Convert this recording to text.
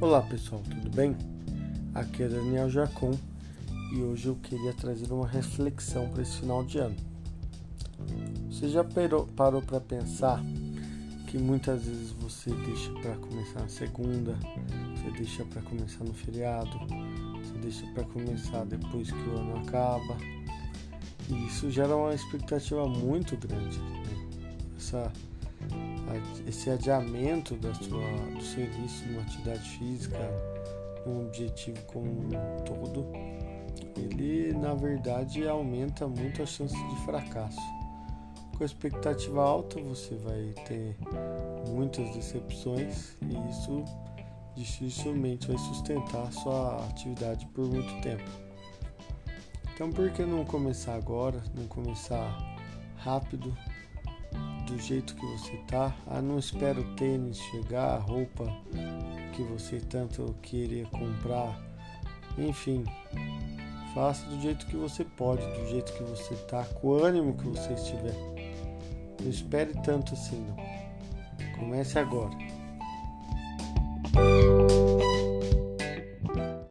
Olá pessoal, tudo bem? Aqui é Daniel Jacon e hoje eu queria trazer uma reflexão para esse final de ano. Você já parou para pensar que muitas vezes você deixa para começar na segunda, você deixa para começar no feriado, você deixa para começar depois que o ano acaba e isso gera uma expectativa muito grande. Né? Essa esse adiamento da sua, do seu início numa atividade física, num objetivo como um todo, ele na verdade aumenta muito a chance de fracasso. Com a expectativa alta, você vai ter muitas decepções e isso dificilmente vai sustentar sua atividade por muito tempo. Então, por que não começar agora? Não começar rápido, do jeito que você tá. Ah, não espera o tênis chegar, a roupa que você tanto queria comprar. Enfim, faça do jeito que você pode, do jeito que você tá, com o ânimo que você estiver. Não espere tanto assim, não. Comece agora.